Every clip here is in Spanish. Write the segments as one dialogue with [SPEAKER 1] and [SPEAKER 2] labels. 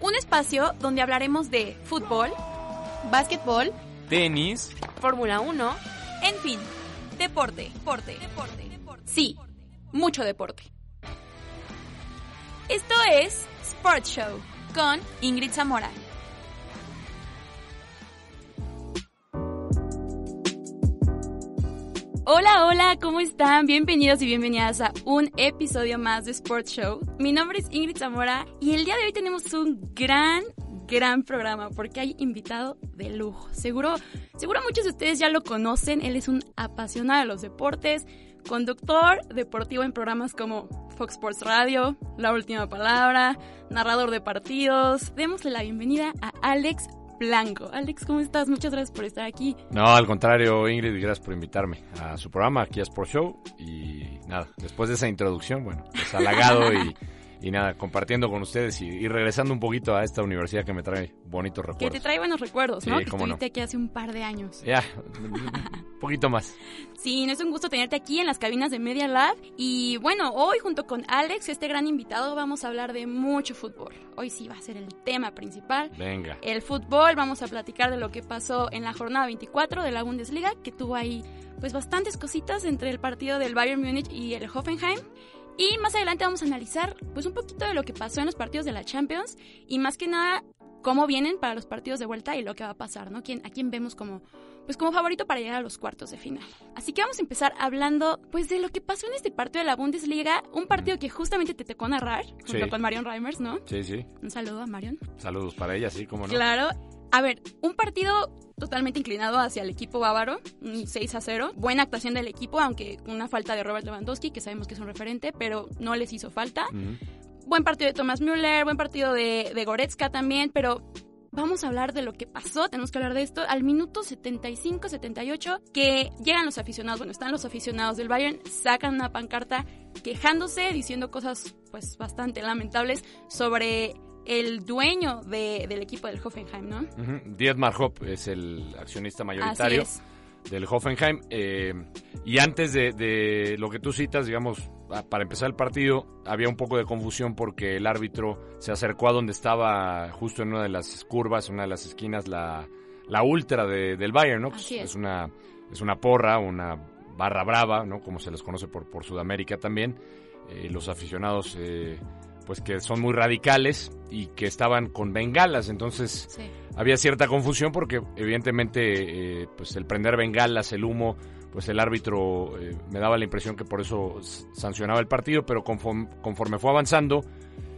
[SPEAKER 1] un espacio donde hablaremos de fútbol, básquetbol,
[SPEAKER 2] tenis,
[SPEAKER 1] Fórmula 1, en fin, deporte, deporte, deporte, deporte. Sí, mucho deporte. Esto es Sports Show con Ingrid Zamora. Hola, hola, ¿cómo están? Bienvenidos y bienvenidas a un episodio más de Sports Show. Mi nombre es Ingrid Zamora y el día de hoy tenemos un gran, gran programa porque hay invitado de lujo. Seguro, seguro muchos de ustedes ya lo conocen. Él es un apasionado de los deportes, conductor deportivo en programas como Fox Sports Radio, La Última Palabra, narrador de partidos. Démosle la bienvenida a Alex Blanco. Alex, ¿cómo estás? Muchas gracias por estar aquí.
[SPEAKER 2] No, al contrario, Ingrid, gracias por invitarme a su programa, aquí a Sport Show. Y nada, después de esa introducción, bueno, pues halagado y, y nada, compartiendo con ustedes y, y, regresando un poquito a esta universidad que me trae bonitos recuerdos.
[SPEAKER 1] Que te trae buenos recuerdos, ¿no?
[SPEAKER 2] Sí,
[SPEAKER 1] que estuviste
[SPEAKER 2] no.
[SPEAKER 1] aquí hace un par de años.
[SPEAKER 2] Ya, un poquito más.
[SPEAKER 1] Sí, no es un gusto tenerte aquí en las cabinas de Media Lab. Y bueno, hoy junto con Alex, este gran invitado, vamos a hablar de mucho fútbol. Hoy sí va a ser el tema principal.
[SPEAKER 2] Venga.
[SPEAKER 1] El fútbol, vamos a platicar de lo que pasó en la jornada 24 de la Bundesliga, que tuvo ahí pues bastantes cositas entre el partido del Bayern Múnich y el Hoffenheim. Y más adelante vamos a analizar pues un poquito de lo que pasó en los partidos de la Champions y más que nada cómo vienen para los partidos de vuelta y lo que va a pasar, ¿no? ¿Quién, a quién vemos como pues como favorito para llegar a los cuartos de final. Así que vamos a empezar hablando pues de lo que pasó en este partido de la Bundesliga, un partido que justamente te tocó narrar junto
[SPEAKER 2] Sí.
[SPEAKER 1] con Marion Reimers, ¿no?
[SPEAKER 2] Sí, sí.
[SPEAKER 1] Un saludo a Marion.
[SPEAKER 2] Saludos para ella, sí, cómo no.
[SPEAKER 1] Claro. A ver, un partido totalmente inclinado hacia el equipo bávaro, un 6 a 0. Buena actuación del equipo, aunque una falta de Robert Lewandowski, que sabemos que es un referente, pero no les hizo falta. Buen partido de Thomas Müller, buen partido de, de Goretzka también, pero vamos a hablar de lo que pasó, tenemos que hablar de esto. Al minuto 75-78, que llegan los aficionados, bueno, están los aficionados del Bayern, sacan una pancarta quejándose, diciendo cosas pues bastante lamentables sobre el dueño de- del equipo del Hoffenheim, ¿no?
[SPEAKER 2] Ujú. Dietmar Hopp es el accionista mayoritario.
[SPEAKER 1] Es.
[SPEAKER 2] del Hoffenheim. eh, y antes de, de lo que tú citas, digamos, para empezar el partido, había un poco de confusión porque el árbitro se acercó a donde estaba justo en una de las curvas, una de las esquinas, la, la ultra de- del Bayern, ¿no?
[SPEAKER 1] Así es.
[SPEAKER 2] una, es una porra, una barra brava, ¿no? Como se les conoce por, por Sudamérica también. Eh, los aficionados, eh, pues que son muy radicales y que estaban con bengalas, entonces
[SPEAKER 1] Sí.
[SPEAKER 2] había cierta confusión porque evidentemente eh, pues el prender bengalas, el humo, pues el árbitro eh, me daba la impresión que por eso sancionaba el partido, pero conforme, conforme fue avanzando,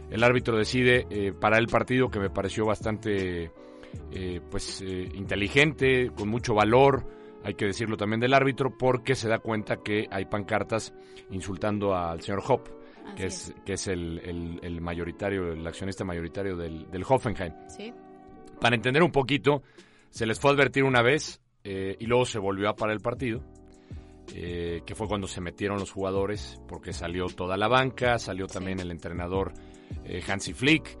[SPEAKER 2] el árbitro decide eh, parar el partido que me pareció bastante eh, pues eh, inteligente, con mucho valor, hay que decirlo también del árbitro, porque se da cuenta que hay pancartas insultando al señor
[SPEAKER 1] Así
[SPEAKER 2] que es, que es el, el- el mayoritario, el accionista mayoritario del, del Hoffenheim.
[SPEAKER 1] Sí.
[SPEAKER 2] Para entender un poquito, se les fue a advertir una vez eh, y luego se volvió a parar el partido, eh, que fue cuando se metieron los jugadores, porque salió toda la banca, salió también el entrenador eh, Hansi Flick,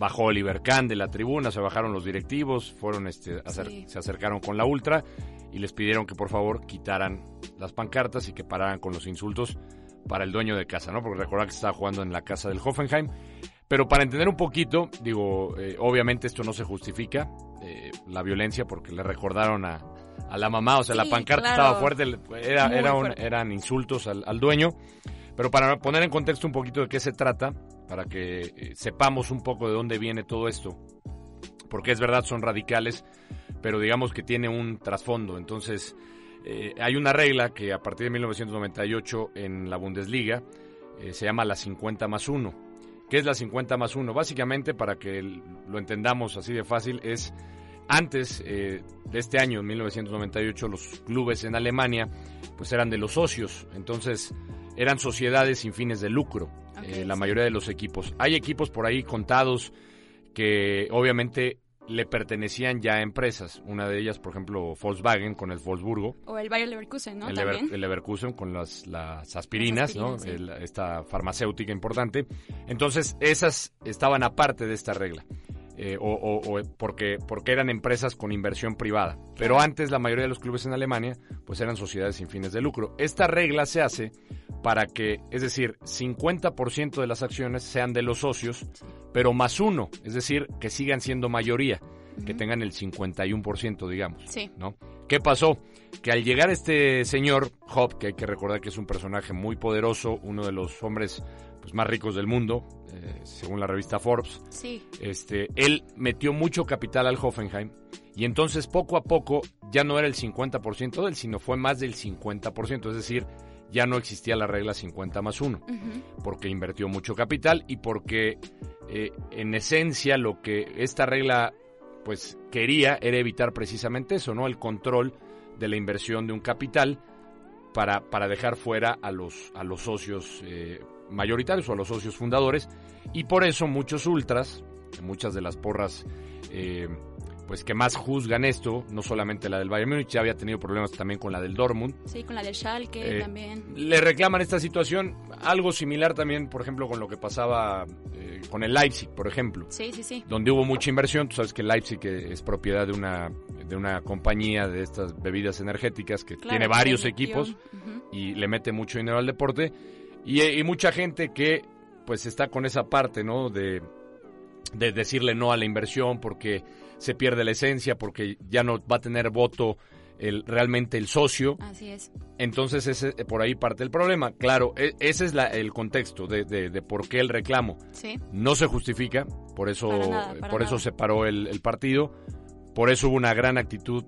[SPEAKER 2] bajó Oliver Kahn de la tribuna, se bajaron los directivos, fueron este, acer-
[SPEAKER 1] Sí.
[SPEAKER 2] se acercaron con la ultra y les pidieron que por favor quitaran las pancartas y que pararan con los insultos para el dueño de casa, ¿no? Porque recordar que estaba jugando en la casa del Hoffenheim. Pero para entender un poquito, digo, eh, obviamente esto no se justifica, eh, la violencia, porque le recordaron a, a la mamá, o sea, la pancarta
[SPEAKER 1] claro.
[SPEAKER 2] estaba fuerte, era, era un-
[SPEAKER 1] fuerte.
[SPEAKER 2] eran insultos al, al dueño. Pero para poner en contexto un poquito de qué se trata, para que eh, sepamos un poco de dónde viene todo esto, porque es verdad, son radicales, pero digamos que tiene un trasfondo. Entonces, eh, hay una regla que a partir de 1998 en la Bundesliga eh, se llama la 50 más 1. ¿Qué es la 50 más 1? Básicamente, para que lo entendamos así de fácil, es antes eh, de este año, en 1998, los clubes en Alemania pues eran de los socios, entonces eran sociedades sin fines de lucro, eh, la
[SPEAKER 1] sí.
[SPEAKER 2] mayoría de los equipos. Hay equipos por ahí contados que obviamente le pertenecían ya a empresas. Una de ellas, por ejemplo, Volkswagen con el Wolfsburgo.
[SPEAKER 1] O el Bayer Leverkusen, ¿no?
[SPEAKER 2] El,
[SPEAKER 1] También.
[SPEAKER 2] Lever- el Leverkusen con las, las aspirinas,
[SPEAKER 1] Las
[SPEAKER 2] ¿no? El- esta farmacéutica importante. Entonces, esas estaban aparte de esta regla. Eh, o, o- o porque, porque eran empresas con inversión privada. Pero antes la mayoría de los clubes en Alemania pues eran sociedades sin fines de lucro. Esta regla se hace para que, es decir, 50% de las acciones sean de los socios, pero más uno, es decir, que sigan siendo mayoría, que tengan el 51%, digamos.
[SPEAKER 1] Sí.
[SPEAKER 2] ¿no? ¿Qué pasó? Que al llegar este señor Hop, que hay que recordar que es un personaje muy poderoso, uno de los hombres pues, más ricos del mundo, eh, según la revista Forbes,
[SPEAKER 1] Sí.
[SPEAKER 2] este, él metió mucho capital al Hoffenheim y entonces poco a poco ya no era el 50% de él, sino fue más del 50%, es decir, ya no existía la regla 50 más 1
[SPEAKER 1] Ujú.
[SPEAKER 2] porque invirtió mucho capital y porque eh, en esencia lo que esta regla pues quería era evitar precisamente eso, ¿no? El control de la inversión de un capital para, para dejar fuera a los, a los socios eh, mayoritarios o a los socios fundadores y por eso muchos ultras, muchas de las porras eh, pues que más juzgan esto, no solamente la del Bayern Múnich, ya había tenido problemas también con la del Dortmund,
[SPEAKER 1] Sí, con la del Schalke
[SPEAKER 2] Eh,
[SPEAKER 1] también.
[SPEAKER 2] le reclaman esta situación, algo similar también, por ejemplo, con lo que pasaba eh, con el Leipzig, por ejemplo,
[SPEAKER 1] Sí, sí, sí.
[SPEAKER 2] donde hubo mucha inversión. Tú sabes que Leipzig es propiedad de una, de una compañía de estas bebidas energéticas que
[SPEAKER 1] Claro,
[SPEAKER 2] tiene varios equipos y le mete mucho dinero al deporte. Y, eh, y mucha gente que pues está con esa parte, ¿no? De, de decirle no a la inversión porque se pierde la esencia, porque ya no va a tener voto el, realmente el socio.
[SPEAKER 1] Así es.
[SPEAKER 2] Entonces, ese, por ahí parte el problema. Claro, e- ese es la- el contexto de, de- de por qué el reclamo.
[SPEAKER 1] Sí.
[SPEAKER 2] No se justifica, por eso,
[SPEAKER 1] Para nada, para
[SPEAKER 2] por eso se paró el, el partido, por eso hubo una gran actitud,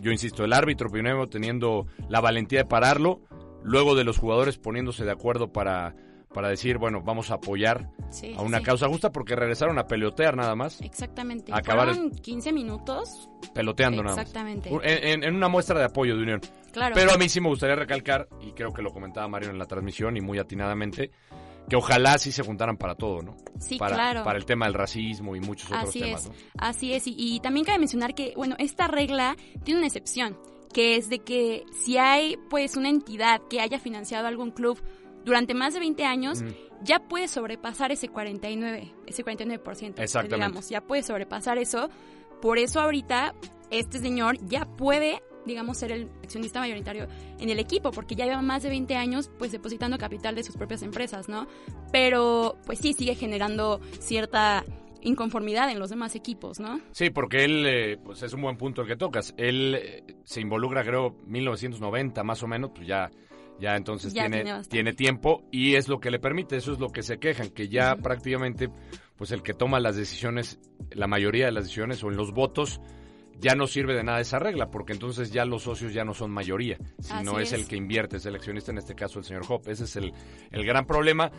[SPEAKER 2] yo insisto, el árbitro primero teniendo la valentía de pararlo, luego de los jugadores poniéndose de acuerdo para, para decir, bueno, vamos a apoyar
[SPEAKER 1] Sí,
[SPEAKER 2] a una
[SPEAKER 1] sí.
[SPEAKER 2] causa justa, porque regresaron a pelotear nada más,
[SPEAKER 1] Exactamente.
[SPEAKER 2] Acabar el-
[SPEAKER 1] Fueron 15 minutos.
[SPEAKER 2] peloteando nada más.
[SPEAKER 1] Exactamente.
[SPEAKER 2] En, en- en una muestra de apoyo de Unión.
[SPEAKER 1] Claro.
[SPEAKER 2] Pero a mí sí me gustaría recalcar, y creo que lo comentaba Mario en la transmisión y muy atinadamente, que ojalá sí se juntaran para todo, ¿no?
[SPEAKER 1] sí,
[SPEAKER 2] para,
[SPEAKER 1] claro.
[SPEAKER 2] para el tema del racismo y muchos otros
[SPEAKER 1] Así
[SPEAKER 2] temas,
[SPEAKER 1] es,
[SPEAKER 2] ¿no?
[SPEAKER 1] así es. Y, y también cabe mencionar que, bueno, esta regla tiene una excepción, que es de que si hay, pues, una entidad que haya financiado algún club durante más de 20 años, ya puede sobrepasar ese 49, ese 49%.
[SPEAKER 2] Exactamente.
[SPEAKER 1] Digamos, ya puede sobrepasar eso. Por eso ahorita este señor ya puede, digamos, ser el accionista mayoritario en el equipo, porque ya lleva más de 20 años, pues, depositando capital de sus propias empresas, ¿no? Pero, pues sí, sigue generando cierta inconformidad en los demás equipos, ¿no?
[SPEAKER 2] Sí, porque él, eh, pues es un buen punto el que tocas. Él eh, se involucra, creo, 1990 más o menos, pues ya, ya entonces
[SPEAKER 1] Ya
[SPEAKER 2] tiene,
[SPEAKER 1] tiene
[SPEAKER 2] tiempo y es lo que le permite, eso es lo que se quejan, que ya prácticamente, pues el que toma las decisiones, la mayoría de las decisiones o en los votos, ya no sirve de nada esa regla, porque entonces ya los socios ya no son mayoría, sino es,
[SPEAKER 1] es.
[SPEAKER 2] el que invierte, es el accionista, en este caso el señor Hop. Ese es el, el gran problema.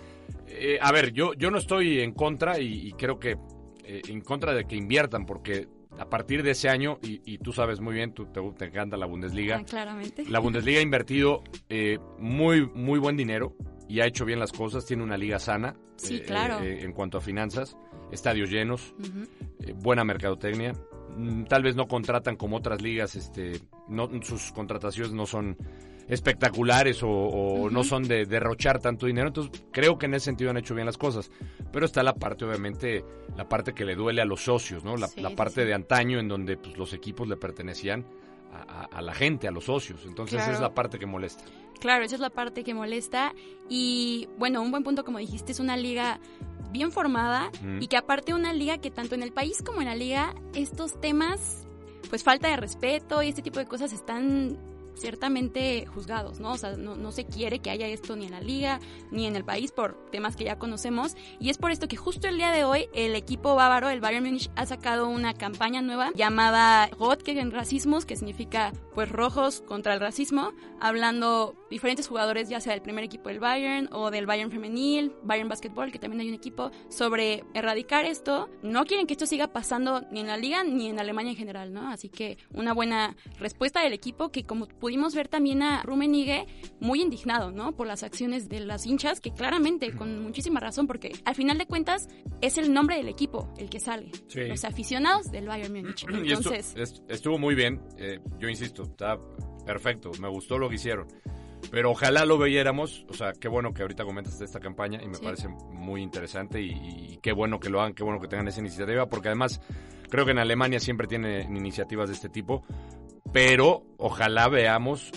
[SPEAKER 2] Eh, a ver, yo, yo no estoy en contra y, y creo que eh, en contra de que inviertan, porque a partir de ese año, y, y tú sabes muy bien, tú te, te encanta la Bundesliga,
[SPEAKER 1] Ah, claramente.
[SPEAKER 2] la Bundesliga ha invertido eh, muy, muy buen dinero y ha hecho bien las cosas, tiene una liga sana
[SPEAKER 1] Sí,
[SPEAKER 2] eh,
[SPEAKER 1] claro.
[SPEAKER 2] eh, en cuanto a finanzas, estadios llenos, buena mercadotecnia. Mm, Tal vez no contratan como otras ligas, este, no, sus contrataciones no son espectaculares o, no son de derrochar tanto dinero. Entonces, creo que en ese sentido han hecho bien las cosas. Pero está la parte, obviamente, la parte que le duele a los socios, ¿no? La,
[SPEAKER 1] Sí,
[SPEAKER 2] la
[SPEAKER 1] sí,
[SPEAKER 2] parte
[SPEAKER 1] sí.
[SPEAKER 2] de antaño en donde pues, los equipos le pertenecían a, a- a la gente, a los socios. Entonces, esa es la parte que molesta.
[SPEAKER 1] Claro, esa es la parte que molesta. Y bueno, un buen punto, como dijiste, es una liga bien formada
[SPEAKER 2] Mm.
[SPEAKER 1] y que aparte una liga que tanto en el país como en la liga, estos temas, pues falta de respeto y este tipo de cosas están ciertamente juzgados, ¿no? O sea, no, no se quiere que haya esto ni en la liga ni en el país por temas que ya conocemos. Y es por esto que justo el día de hoy el equipo bávaro, el Bayern Múnich, ha sacado una campaña nueva llamada Rot gegen Racismus, que significa pues rojos contra el racismo, hablando diferentes jugadores, ya sea del primer equipo del Bayern o del Bayern femenil, Bayern Basketball, que también hay un equipo, sobre erradicar esto. No quieren que esto siga pasando ni en la liga ni en Alemania en general, ¿no? Así que una buena respuesta del equipo que como pudimos ver también a Rummenigge muy indignado, ¿no? Por las acciones de las hinchas, que claramente, con muchísima razón, porque al final de cuentas es el nombre del equipo el que sale. Los aficionados del Bayern Múnich. Entonces...
[SPEAKER 2] estuvo muy bien, eh, yo insisto, está perfecto, me gustó lo que hicieron. Pero ojalá lo viéramos, o sea, qué bueno que ahorita comentas esta campaña y me parece muy interesante y, qué bueno que lo hagan, qué bueno que tengan esa iniciativa, porque además creo que en Alemania siempre tienen iniciativas de este tipo, pero ojalá veamos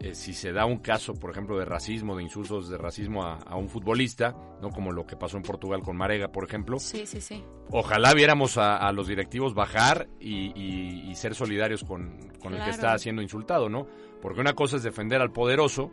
[SPEAKER 2] eh, si se da un caso, por ejemplo, de racismo, de insultos de racismo a, un futbolista, no como lo que pasó en Portugal con Marega, por ejemplo.
[SPEAKER 1] Sí, sí, sí.
[SPEAKER 2] Ojalá viéramos a, los directivos bajar y, ser solidarios con, el que está siendo insultado, ¿no? Porque una cosa es defender al poderoso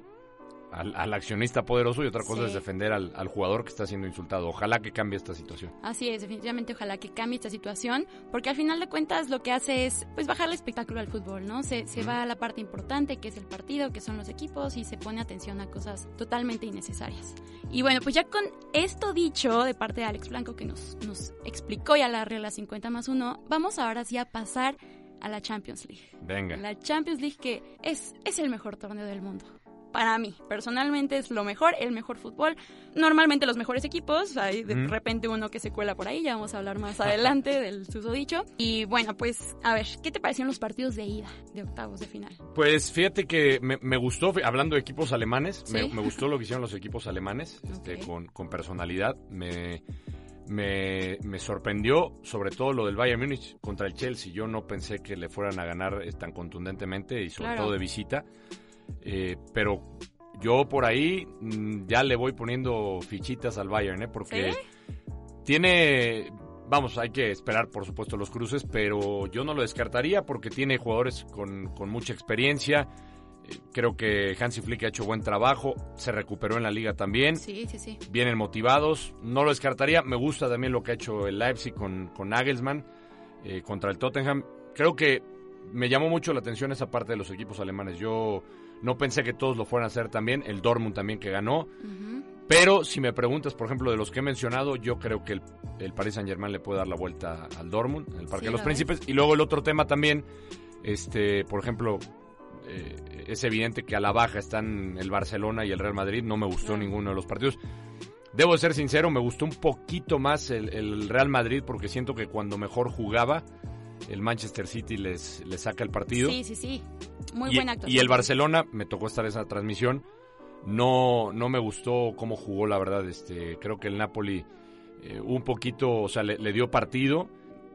[SPEAKER 2] al, accionista poderoso y otra cosa es defender al, jugador que está siendo insultado. Ojalá que cambie esta situación.
[SPEAKER 1] Así es, definitivamente ojalá que cambie esta situación, porque al final de cuentas lo que hace es pues bajar el espectáculo al fútbol, ¿no? Se, se va a la parte importante que es el partido, que son los equipos y se pone atención a cosas totalmente innecesarias. Y bueno, pues ya con esto dicho de parte de Alex Blanco que nos, nos explicó ya la regla 50 más 1, vamos ahora sí a pasar a la Champions League.
[SPEAKER 2] Venga.
[SPEAKER 1] La Champions League que es, es el mejor torneo del mundo para mí. Personalmente es lo mejor, el mejor fútbol. Normalmente los mejores equipos, hay de repente uno que se cuela por ahí, ya vamos a hablar más adelante del susodicho. Y bueno, pues a ver, ¿qué te parecieron los partidos de ida, de octavos de final?
[SPEAKER 2] Pues fíjate que me, gustó, hablando de equipos alemanes, me, gustó lo que hicieron los equipos alemanes, este, con, con personalidad. Me, me, me, sorprendió sobre todo lo del Bayern Múnich contra el Chelsea. Yo no pensé que le fueran a ganar eh, tan contundentemente y sobre todo de visita. Eh, pero yo por ahí mm, ya le voy poniendo fichitas al Bayern, ¿eh? Porque tiene, vamos, hay que esperar por supuesto los cruces, pero yo no lo descartaría porque tiene jugadores con, mucha experiencia. Creo que Hansi Flick ha hecho buen trabajo, se recuperó en la liga también.
[SPEAKER 1] Sí, sí, sí.
[SPEAKER 2] Vienen motivados, no lo descartaría. Me gusta también lo que ha hecho el Leipzig con, con Nagelsmann eh, contra el Tottenham. Creo que me llamó mucho la atención esa parte de los equipos alemanes. Yo no pensé que todos lo fueran a hacer también. El Dortmund también que ganó. Pero si me preguntas, por ejemplo, de los que he mencionado, yo creo que el, el Paris Saint Germain le puede dar la vuelta al Dortmund, en el Parque de los Príncipes. Y luego el otro tema también, este, por ejemplo, eh, es evidente que a la baja están el Barcelona y el Real Madrid. No me gustó ninguno de los partidos. Debo de ser sincero, me gustó un poquito más el, el Real Madrid porque siento que cuando mejor jugaba el Manchester City les, les saca el partido.
[SPEAKER 1] Sí, sí, sí. Muy buena
[SPEAKER 2] Y el Barcelona, me tocó estar en esa transmisión, no, no me gustó cómo jugó, la verdad. Este, creo que el Napoli eh, un poquito, o sea, le, le, dio partido.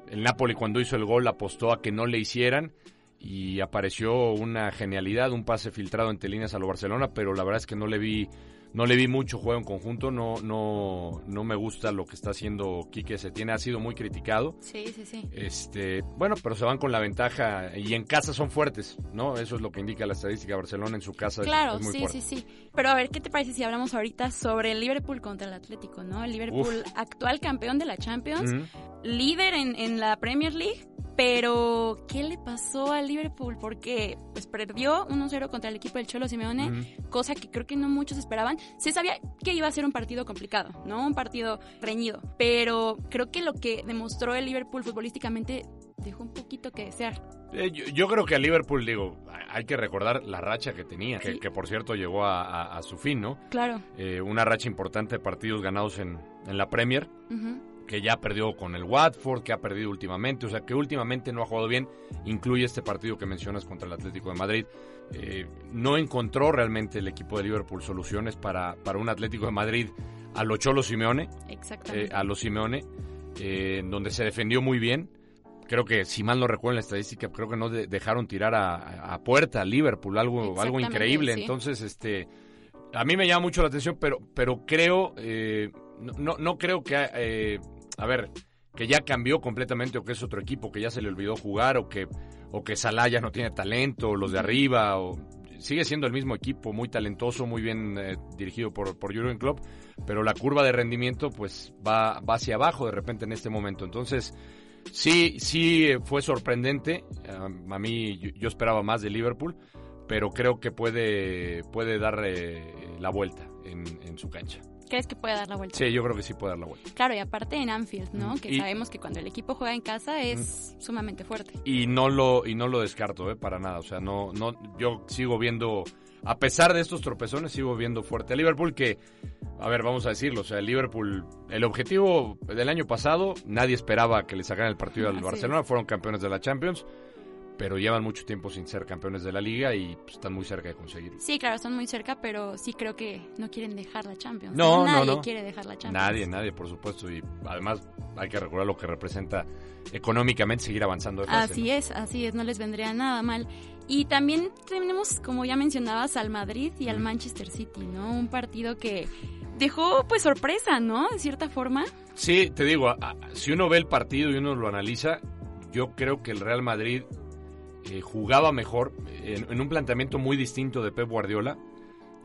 [SPEAKER 2] El Napoli cuando hizo el gol apostó a que no le hicieran y apareció una genialidad, un pase filtrado entre líneas a lo Barcelona, pero la verdad es que no le vi no le vi mucho juego en conjunto, no, no, no me gusta lo que está haciendo Quique Setién, ha sido muy criticado.
[SPEAKER 1] Sí, sí, sí.
[SPEAKER 2] Este, bueno, pero se van con la ventaja y en casa son fuertes, ¿no? Eso es lo que indica la estadística. Barcelona en su casa
[SPEAKER 1] claro,
[SPEAKER 2] es, muy
[SPEAKER 1] sí,
[SPEAKER 2] fuerte.
[SPEAKER 1] sí, sí. Pero a ver, ¿qué te parece si hablamos ahorita sobre el Liverpool contra el Atlético, ¿no? El Liverpool, actual campeón de la Champions, líder en, en la Premier League, pero, ¿qué le pasó al Liverpool? Porque pues perdió 1-0 contra el equipo del Cholo Simeone, cosa que creo que no muchos esperaban. Se sabía que iba a ser un partido complicado, ¿no? Un partido reñido. Pero creo que lo que demostró el Liverpool futbolísticamente dejó un poquito que desear.
[SPEAKER 2] Eh, yo, creo que al Liverpool, digo, hay que recordar la racha que tenía, que, por cierto llegó a, su fin, ¿no?
[SPEAKER 1] Claro.
[SPEAKER 2] Eh, una racha importante de partidos ganados en, la Premier que ya perdió con el Watford, que ha perdido últimamente, o sea que últimamente no ha jugado bien, incluye este partido que mencionas contra el Atlético de Madrid. Eh, no encontró realmente el equipo de Liverpool soluciones para, para un Atlético de Madrid a lo Cholo Simeone,
[SPEAKER 1] Exactamente.
[SPEAKER 2] Eh, a los Simeone, eh, donde se defendió muy bien. Creo que, si mal no recuerdo en la estadística, creo que no dejaron tirar a, puerta a Liverpool, algo, algo increíble. Entonces, este, a mí me llama mucho la atención, pero, pero creo, no, no, creo que a ver, que ya cambió completamente o que es otro equipo que ya se le olvidó jugar o que o que Salah ya no tiene talento, los de arriba o sigue siendo el mismo equipo, muy talentoso, muy bien eh, dirigido por por Jurgen Klopp, pero la curva de rendimiento pues va va hacia abajo de repente en este momento. Entonces, sí sí fue sorprendente, a mí yo, esperaba más de Liverpool, pero creo que puede, puede dar eh, la vuelta en, en su cancha.
[SPEAKER 1] ¿Crees que puede dar la vuelta?
[SPEAKER 2] Sí, yo creo que sí puede dar la vuelta.
[SPEAKER 1] Claro, y aparte en Anfield, ¿no?
[SPEAKER 2] Mm,
[SPEAKER 1] Que
[SPEAKER 2] y-
[SPEAKER 1] sabemos que cuando el equipo juega en casa es sumamente fuerte.
[SPEAKER 2] Y no lo, y no lo descarto, ¿eh? Para nada. O sea, no, no, yo sigo viendo, a pesar de estos tropezones, sigo viendo fuerte a Liverpool que, a ver, vamos a decirlo, o sea, el Liverpool, el objetivo del año pasado, nadie esperaba que le sacaran el partido al
[SPEAKER 1] Así
[SPEAKER 2] Barcelona, fueron campeones de la Champions, pero llevan mucho tiempo sin ser campeones de la liga y pues, están muy cerca de conseguirlo.
[SPEAKER 1] Sí, claro, están muy cerca, pero sí creo que no quieren dejar la Champions.
[SPEAKER 2] No, no,
[SPEAKER 1] nadie
[SPEAKER 2] no.
[SPEAKER 1] quiere dejar la Champions.
[SPEAKER 2] Nadie, nadie, por supuesto, y además hay que recordar lo que representa económicamente seguir avanzando de fase.
[SPEAKER 1] Así
[SPEAKER 2] ¿no?
[SPEAKER 1] es, así es, no les vendría nada mal. Y también tenemos, como ya mencionabas, al Madrid y al Manchester City, ¿no? Un partido que dejó pues sorpresa, ¿no? De cierta forma.
[SPEAKER 2] Sí, te digo, si uno ve el partido y uno lo analiza, yo creo que el Real Madrid eh, jugaba mejor en, en un planteamiento muy distinto de Pep Guardiola.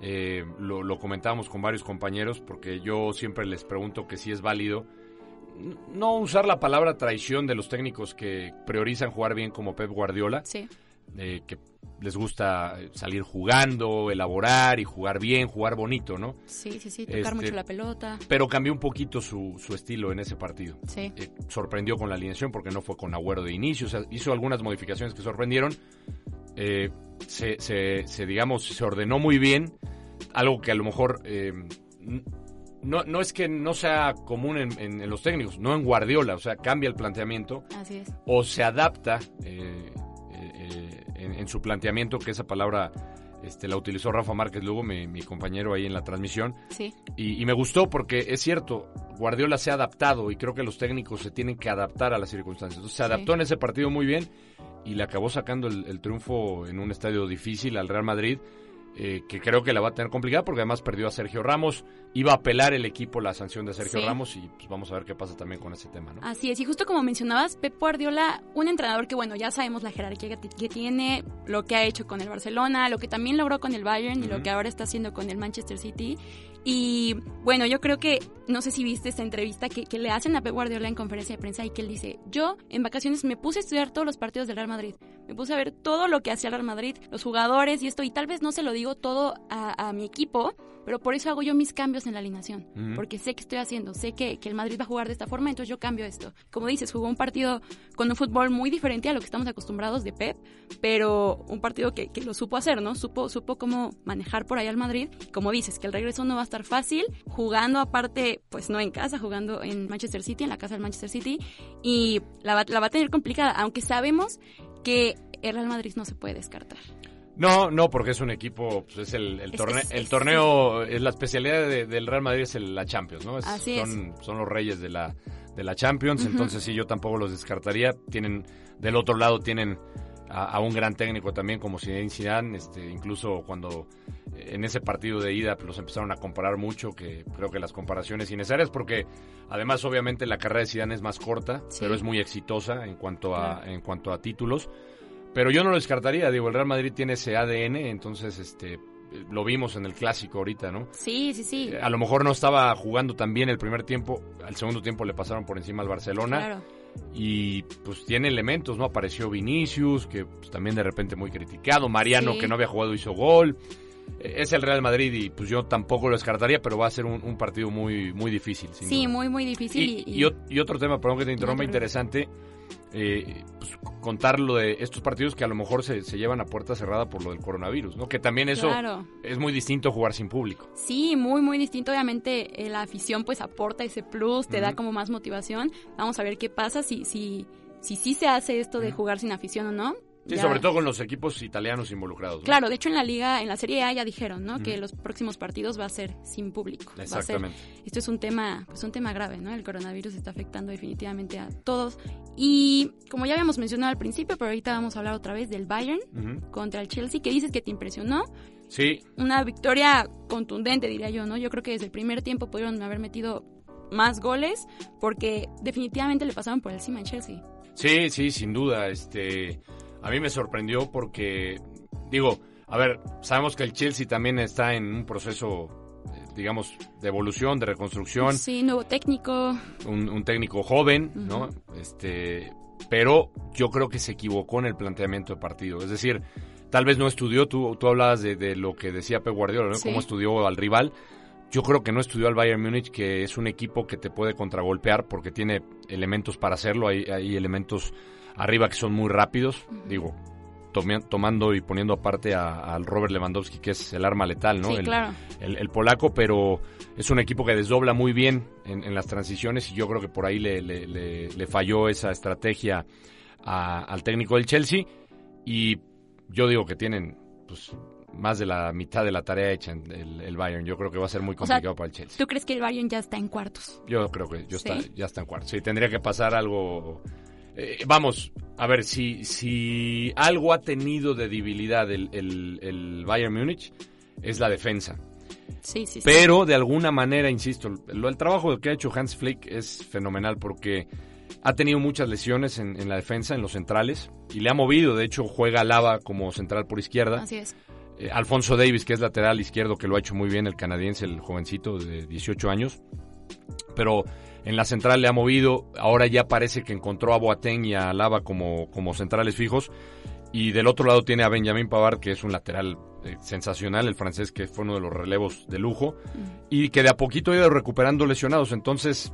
[SPEAKER 2] Eh, lo, comentábamos con varios compañeros porque yo siempre les pregunto que si es válido no usar la palabra traición de los técnicos que priorizan jugar bien como Pep Guardiola. Eh, que les gusta salir jugando, elaborar y jugar bien, jugar bonito, ¿no?
[SPEAKER 1] Sí, sí, sí, tocar
[SPEAKER 2] Este-
[SPEAKER 1] mucho la pelota.
[SPEAKER 2] Pero cambió un poquito su, su estilo en ese partido.
[SPEAKER 1] Sí.
[SPEAKER 2] Eh, sorprendió con la alineación porque no fue con Agüero de inicio, o sea, hizo algunas modificaciones que sorprendieron. Eh, se, se- se, digamos, se ordenó muy bien, algo que a lo mejor eh, no, no es que no sea común en, en- en los técnicos, no en Guardiola, o sea, cambia el planteamiento
[SPEAKER 1] Así es.
[SPEAKER 2] o se adapta eh, eh, en, en su planteamiento, que esa palabra este, la utilizó Rafa Márquez luego, mi, mi compañero ahí en la transmisión,
[SPEAKER 1] Sí.
[SPEAKER 2] y, y me gustó porque es cierto, Guardiola se ha adaptado y creo que los técnicos se tienen que adaptar a las circunstancias. Entonces se
[SPEAKER 1] Sí.
[SPEAKER 2] adaptó en ese partido muy bien y le acabó sacando el, el triunfo en un estadio difícil al Real Madrid, eh, que creo que la va a tener complicada porque además perdió a Sergio Ramos. Iba a apelar el equipo la sanción de Sergio
[SPEAKER 1] Sí.
[SPEAKER 2] Ramos y pues vamos a ver qué pasa también con ese tema, ¿no?
[SPEAKER 1] Así es, y justo como mencionabas, Pep Guardiola, un entrenador que, bueno, ya sabemos la jerarquía que, que tiene, lo que ha hecho con el Barcelona, lo que también logró con el Bayern y lo que ahora está haciendo con el Manchester City. Y bueno, yo creo que, no sé si viste esta entrevista que, que le hacen a Pep Guardiola en conferencia de prensa y que él dice, yo en vacaciones me puse a estudiar todos los partidos del Real Madrid, me puse a ver todo lo que hacía el Real Madrid, los jugadores y esto, y tal vez no se lo digo todo a, a mi equipo, pero por eso hago yo mis cambios en la alineación, porque sé que estoy haciendo, sé que, que el Madrid va a jugar de esta forma, entonces yo cambio esto. Como dices, jugó un partido con un fútbol muy diferente a lo que estamos acostumbrados de Pep, pero un partido que, que lo supo hacer, ¿no? Supo, supo cómo manejar por ahí al Madrid. Como dices, que el regreso no va a estar fácil, jugando aparte, pues no en casa, jugando en Manchester City, en la casa del Manchester City, y la va, la va a tener complicada, aunque sabemos que el Real Madrid no se puede descartar.
[SPEAKER 2] No, no, porque es un equipo, pues es el, el,
[SPEAKER 1] Es-
[SPEAKER 2] torne-
[SPEAKER 1] es-
[SPEAKER 2] el torneo, es la especialidad de- del Real Madrid es el- la Champions, ¿no?
[SPEAKER 1] Así
[SPEAKER 2] son, son los reyes de la, de la Champions, entonces sí, yo tampoco los descartaría. Tienen, del otro lado tienen a, a un gran técnico también como Zinedine Zidane, este, incluso cuando eh, en ese partido de ida pues, los empezaron a comparar mucho, que creo que las comparaciones innecesarias, porque además obviamente la carrera de Zidane es más corta,
[SPEAKER 1] Sí.
[SPEAKER 2] pero es muy exitosa en cuanto a,
[SPEAKER 1] Claro.
[SPEAKER 2] en cuanto a títulos. Pero yo no lo descartaría, digo, el Real Madrid tiene ese ADN, entonces este lo vimos en el clásico ahorita, ¿no?
[SPEAKER 1] Sí, sí, sí.
[SPEAKER 2] Eh, A lo mejor no estaba jugando tan bien el primer tiempo, al segundo tiempo le pasaron por encima al Barcelona
[SPEAKER 1] Claro.
[SPEAKER 2] y pues tiene elementos, ¿no? Apareció Vinicius, que pues, también de repente muy criticado, Mariano
[SPEAKER 1] Sí.
[SPEAKER 2] que no había jugado hizo gol. Eh, Es el Real Madrid y pues yo tampoco lo descartaría, pero va a ser un, un partido muy muy difícil. sin
[SPEAKER 1] Sí,
[SPEAKER 2] duda.
[SPEAKER 1] muy, muy difícil.
[SPEAKER 2] Y,
[SPEAKER 1] Y,
[SPEAKER 2] y ot- y otro tema, perdón que te interrumpa, interesante, eh, pues, contar lo de estos partidos que a lo mejor se, se llevan a puerta cerrada por lo del coronavirus, ¿no? Que también eso
[SPEAKER 1] Claro.
[SPEAKER 2] es muy distinto jugar sin público.
[SPEAKER 1] Sí, muy, muy distinto. Obviamente eh, la afición pues aporta ese plus, te da como más motivación. Vamos a ver qué pasa si si si sí se hace esto de jugar sin afición o no.
[SPEAKER 2] Sí,
[SPEAKER 1] Ya-
[SPEAKER 2] sobre todo con los equipos italianos involucrados. ¿no?
[SPEAKER 1] Claro, de hecho en la liga, en la Serie A ya dijeron, ¿no? Que los próximos partidos va a ser sin público. Va a ser-
[SPEAKER 2] Exactamente.
[SPEAKER 1] esto es un tema, pues un tema grave, ¿no? El coronavirus está afectando definitivamente a todos. Y como ya habíamos mencionado al principio, pero ahorita vamos a hablar otra vez del Bayern contra el Chelsea, que dices que te impresionó.
[SPEAKER 2] Sí,
[SPEAKER 1] una victoria contundente, diría yo, ¿no? Yo creo que desde el primer tiempo pudieron haber metido más goles porque definitivamente le pasaron por encima en Chelsea.
[SPEAKER 2] sí, sí, sin duda. Este, a mí me sorprendió porque, digo, a ver, sabemos que el Chelsea también está en un proceso, eh, digamos, de evolución, de reconstrucción.
[SPEAKER 1] Sí, nuevo técnico.
[SPEAKER 2] un, un técnico joven, ¿no? Este, pero yo creo que se equivocó en el planteamiento de partido. Es decir, tal vez no estudió, tú, tú hablabas de, lo que decía Pep Guardiola, ¿no? Cómo estudió al rival. Yo creo que no estudió al Bayern Múnich, que es un equipo que te puede contragolpear porque tiene elementos para hacerlo. Hay, hay elementos arriba que son muy rápidos. Digo, tomando y poniendo aparte al Robert Lewandowski, que es el arma letal, ¿no? el,
[SPEAKER 1] claro.
[SPEAKER 2] el, polaco, pero es un equipo que desdobla muy bien en, las transiciones y yo creo que por ahí le, le, falló esa estrategia al técnico del Chelsea y yo digo que tienen pues más de la mitad de la tarea hecha en el, Bayern. Yo creo que va a ser muy complicado para el Chelsea.
[SPEAKER 1] ¿Tú crees que el Bayern ya está en cuartos?
[SPEAKER 2] Yo creo que está, ya está en cuartos. Sí, tendría que pasar algo eh, vamos, a ver, si, si algo ha tenido de debilidad el, el, Bayern Múnich es la defensa.
[SPEAKER 1] Sí, sí,
[SPEAKER 2] Pero de alguna manera, insisto, lo, el trabajo que ha hecho Hans Flick es fenomenal porque ha tenido muchas lesiones en, la defensa, en los centrales, y le ha movido. De hecho, juega Lava como central por izquierda.
[SPEAKER 1] Así es.
[SPEAKER 2] Eh, Alfonso Davis, que es lateral izquierdo, que lo ha hecho muy bien, el canadiense, el jovencito de 18 años. Pero en la central le ha movido, ahora ya parece que encontró a Boateng y a Lava como, como centrales fijos. Y del otro lado tiene a Benjamin Pavard, que es un lateral eh, sensacional, el francés que fue uno de los relevos de lujo, y que de a poquito ha ido recuperando lesionados. Entonces,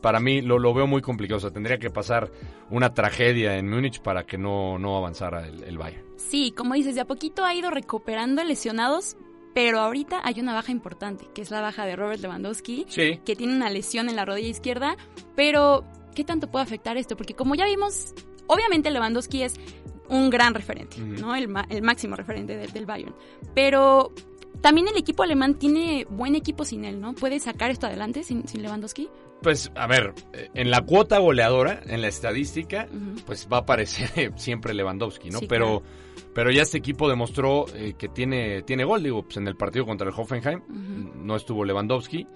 [SPEAKER 2] para mí lo, lo veo muy complicado. O sea, tendría que pasar una tragedia en Múnich para que no, no avanzara el, el Bayern.
[SPEAKER 1] Sí, como dices, de a poquito ha ido recuperando lesionados, pero ahorita hay una baja importante, que es la baja de Robert Lewandowski, que tiene una lesión en la rodilla izquierda. Pero, ¿qué tanto puede afectar esto? Porque como ya vimos, obviamente Lewandowski es un gran referente, ¿no? El, máximo referente del Bayern. Pero también el equipo alemán tiene buen equipo sin él, ¿no? ¿Puede sacar esto adelante sin, Lewandowski?
[SPEAKER 2] Pues, a ver, en la cuota goleadora, en la estadística, pues va a aparecer siempre Lewandowski, ¿no? Pero... Pero ya este equipo demostró eh, que tiene, tiene gol, digo, pues en el partido contra el Hoffenheim no estuvo Lewandowski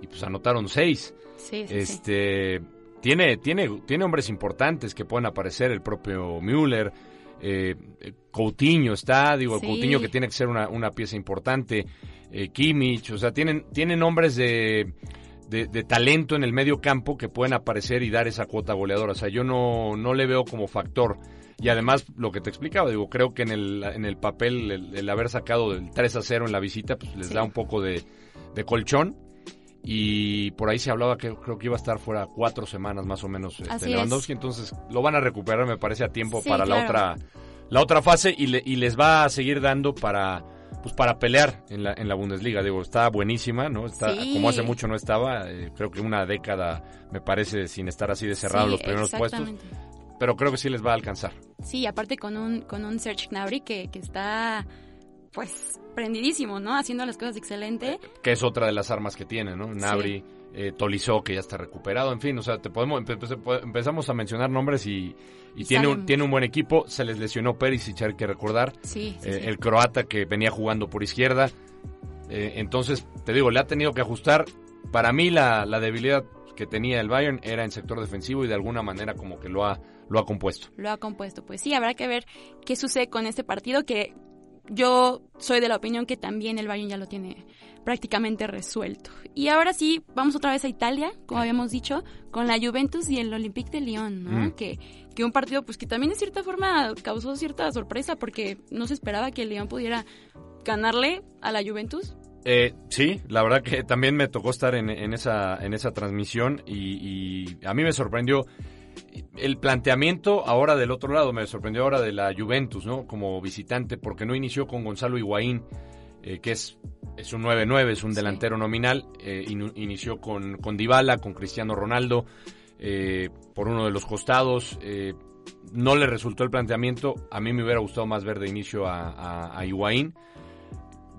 [SPEAKER 2] y pues anotaron seis.
[SPEAKER 1] Sí,
[SPEAKER 2] este, Tiene, tiene, tiene hombres importantes que pueden aparecer, el propio Müller, eh, Coutinho está, digo, Coutinho que tiene que ser una, una pieza importante, eh, Kimmich, o sea, tienen, tienen hombres de, de, de, talento en el medio campo que pueden aparecer y dar esa cuota goleadora. O sea, yo no, no le veo como factor y además, lo que te explicaba, digo, creo que en el, en el papel, el, haber sacado del 3 a 0 en la visita, pues les da un poco de, colchón. Y por ahí se hablaba que creo que iba a estar fuera cuatro semanas más o menos este, Lewandowski. Entonces lo van a recuperar, me parece, a tiempo para la otra la otra fase y, y les va a seguir dando para pues para pelear en la, en la Bundesliga. Digo, está buenísima, ¿no? Está, Como hace mucho no estaba, eh, creo que una década, me parece, sin estar así de cerrado los primeros puestos pero creo que sí les va a alcanzar.
[SPEAKER 1] Sí, aparte con un, con un Serge Gnabry que, que está pues prendidísimo, ¿no? Haciendo las cosas excelente.
[SPEAKER 2] Que es otra de las armas que tiene, ¿no? Gnabry, eh, Tolizó, que ya está recuperado, en fin, o sea, te podemos empezamos a mencionar nombres y, y tiene, un, tiene un buen equipo. Se les lesionó Perisic, hay que recordar.
[SPEAKER 1] Sí,
[SPEAKER 2] eh, El croata que venía jugando por izquierda. Eh, entonces, te digo, le ha tenido que ajustar. Para mí la, la debilidad que tenía el Bayern era en sector defensivo y de alguna manera como que lo ha lo ha compuesto.
[SPEAKER 1] Lo ha compuesto, pues sí, habrá que ver qué sucede con este partido que yo soy de la opinión que también el Bayern ya lo tiene prácticamente resuelto. Y ahora sí, vamos otra vez a Italia, como habíamos dicho, con la Juventus y el Olympique de Lyon, ¿no? Mm. Que, que un partido pues que también de cierta forma causó cierta sorpresa porque no se esperaba que el Lyon pudiera ganarle a la Juventus.
[SPEAKER 2] Eh, sí, la verdad que también me tocó estar en, esa, en esa transmisión y, y a mí me sorprendió el planteamiento ahora del otro lado me sorprendió ahora de la Juventus, ¿no? Como visitante, porque no inició con Gonzalo Higuaín, eh, que es, es un 9-9, es un delantero nominal, eh, inició con, con Dybala, con Cristiano Ronaldo, eh, por uno de los costados, no le resultó el planteamiento, a mí me hubiera gustado más ver de inicio a, a, Higuaín,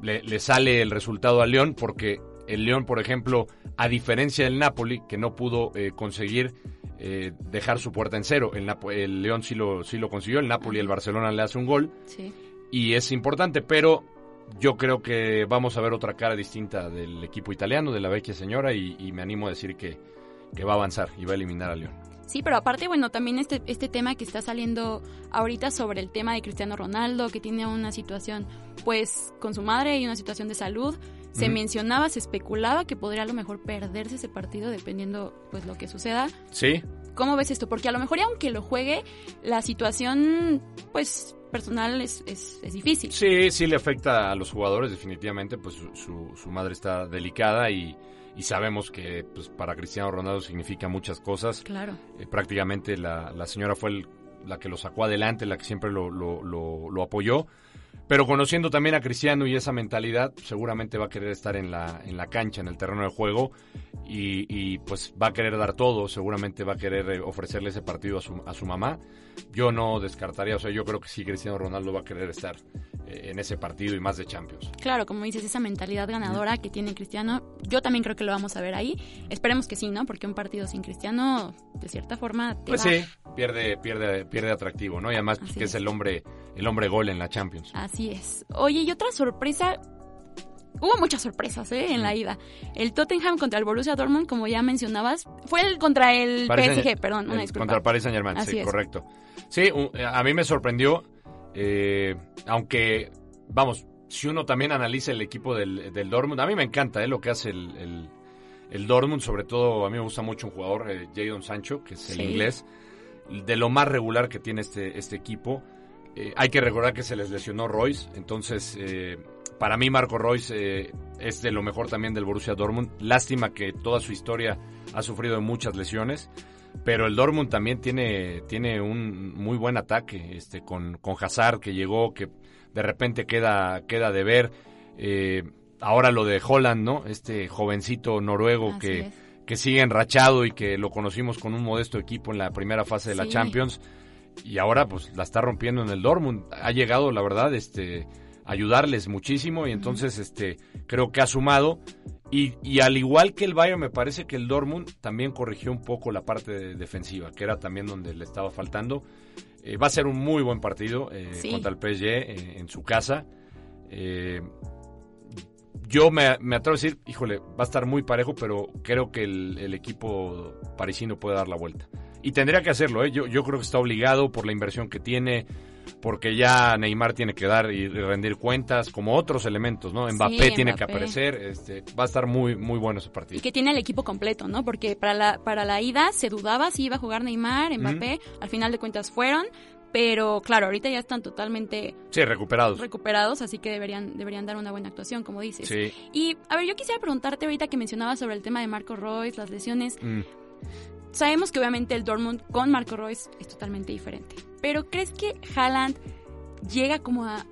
[SPEAKER 2] le, le sale el resultado al León, porque el León, por ejemplo, a diferencia del Napoli, que no pudo conseguir eh, dejar su puerta en cero. El, el León sí lo, sí lo consiguió, el Napoli y el Barcelona le hace un gol. Y es importante, pero yo creo que vamos a ver otra cara distinta del equipo italiano, de la vecchia señora, y, me animo a decir que, que va a avanzar y va a eliminar a León.
[SPEAKER 1] Sí, pero aparte, bueno, también este, este tema que está saliendo ahorita sobre el tema de Cristiano Ronaldo, que tiene una situación, pues, con su madre y una situación de salud. Se mencionaba, se especulaba que podría a lo mejor perderse ese partido dependiendo pues lo que suceda.
[SPEAKER 2] Sí.
[SPEAKER 1] ¿Cómo ves esto? Porque a lo mejor y aunque lo juegue, la situación, pues, personal es, es, es difícil.
[SPEAKER 2] Sí, sí le afecta a los jugadores, definitivamente, pues su, su, su madre está delicada y, y sabemos que pues, para Cristiano Ronaldo significa muchas cosas.
[SPEAKER 1] Claro.
[SPEAKER 2] Eh, prácticamente la, la señora fue el- la que lo sacó adelante, la que siempre lo, lo, lo, lo apoyó. Pero conociendo también a Cristiano y esa mentalidad, seguramente va a querer estar en la, en la cancha, en el terreno de juego, y, y, pues va a querer dar todo, seguramente va a querer eh, ofrecerle ese partido a su, a su mamá. Yo no descartaría, o sea, yo creo que sí Cristiano Ronaldo va a querer estar eh, en ese partido y más de Champions.
[SPEAKER 1] Claro, como dices, esa mentalidad ganadora que tiene Cristiano, yo también creo que lo vamos a ver ahí. Esperemos que sí, ¿no? Porque un partido sin Cristiano, de cierta forma, te
[SPEAKER 2] Pues
[SPEAKER 1] va-
[SPEAKER 2] sí, pierde, pierde, pierde atractivo, ¿no? Y además pues, que
[SPEAKER 1] es.
[SPEAKER 2] es el hombre, el hombre gol en la Champions.
[SPEAKER 1] Así es. Oye, y otra sorpresa. Hubo muchas sorpresas ¿eh? en la ida. El Tottenham contra el Borussia Dortmund, como ya mencionabas, fue el contra el
[SPEAKER 2] Paris
[SPEAKER 1] PSG, perdón, una
[SPEAKER 2] el-
[SPEAKER 1] disculpa.
[SPEAKER 2] Contra el Paris Saint Germain,
[SPEAKER 1] Así
[SPEAKER 2] sí,
[SPEAKER 1] es.
[SPEAKER 2] correcto. Sí, u- a mí me sorprendió, eh, aunque, vamos, si uno también analiza el equipo del, del Dortmund, a mí me encanta eh, lo que hace el, el, el Dortmund, sobre todo a mí me gusta mucho un jugador, eh, Jadon Sancho, que es el
[SPEAKER 1] Sí.
[SPEAKER 2] inglés, de lo más regular que tiene este, este equipo. Eh, hay que recordar que se les lesionó Royce, entonces eh, para mí Marco Royce eh, es de lo mejor también del Borussia Dortmund. Lástima que toda su historia ha sufrido de muchas lesiones, pero el Dortmund también tiene, tiene un muy buen ataque este, con, con Hazard que llegó, que de repente queda, queda de ver. Ahora lo de Holland, ¿no? Este jovencito noruego
[SPEAKER 1] Así
[SPEAKER 2] que,
[SPEAKER 1] es.
[SPEAKER 2] que sigue enrachado y que lo conocimos con un modesto equipo en la primera fase de la. Champions y ahora pues la está rompiendo en el Dortmund. Ha llegado, la verdad, este ayudarles muchísimo y entonces este creo que ha sumado y, y al igual que el Bayern me parece que el Dortmund también corrigió un poco la parte de- defensiva, que era también donde le estaba faltando. Eh, va a ser un muy buen partido eh,
[SPEAKER 1] Sí.
[SPEAKER 2] contra el PSG eh, en su casa. Yo me, me atrevo a decir, híjole, va a estar muy parejo, pero creo que el, el equipo parisino puede dar la vuelta. Y tendría que hacerlo, ¿eh? yo, yo creo que está obligado por la inversión que tiene, porque ya Neymar tiene que dar y rendir cuentas, como otros elementos, ¿no? Mbappé tiene que aparecer, este, va a estar muy, muy bueno ese
[SPEAKER 1] Y
[SPEAKER 2] partido.
[SPEAKER 1] que tiene el equipo completo, ¿no? Porque para la, para la ida se dudaba si iba a jugar Neymar, Mbappé, al final de cuentas fueron, pero claro, ahorita ya están totalmente
[SPEAKER 2] Sí, recuperados.
[SPEAKER 1] recuperados, así que deberían, deberían dar una buena actuación, como dices.
[SPEAKER 2] Sí.
[SPEAKER 1] Y, a ver, yo quisiera preguntarte ahorita que mencionabas sobre el tema de Marco Royce, las lesiones.
[SPEAKER 2] Mm.
[SPEAKER 1] Sabemos que obviamente el Dortmund con Marco Royce es totalmente diferente. Pero ¿crees que Haaland llega como a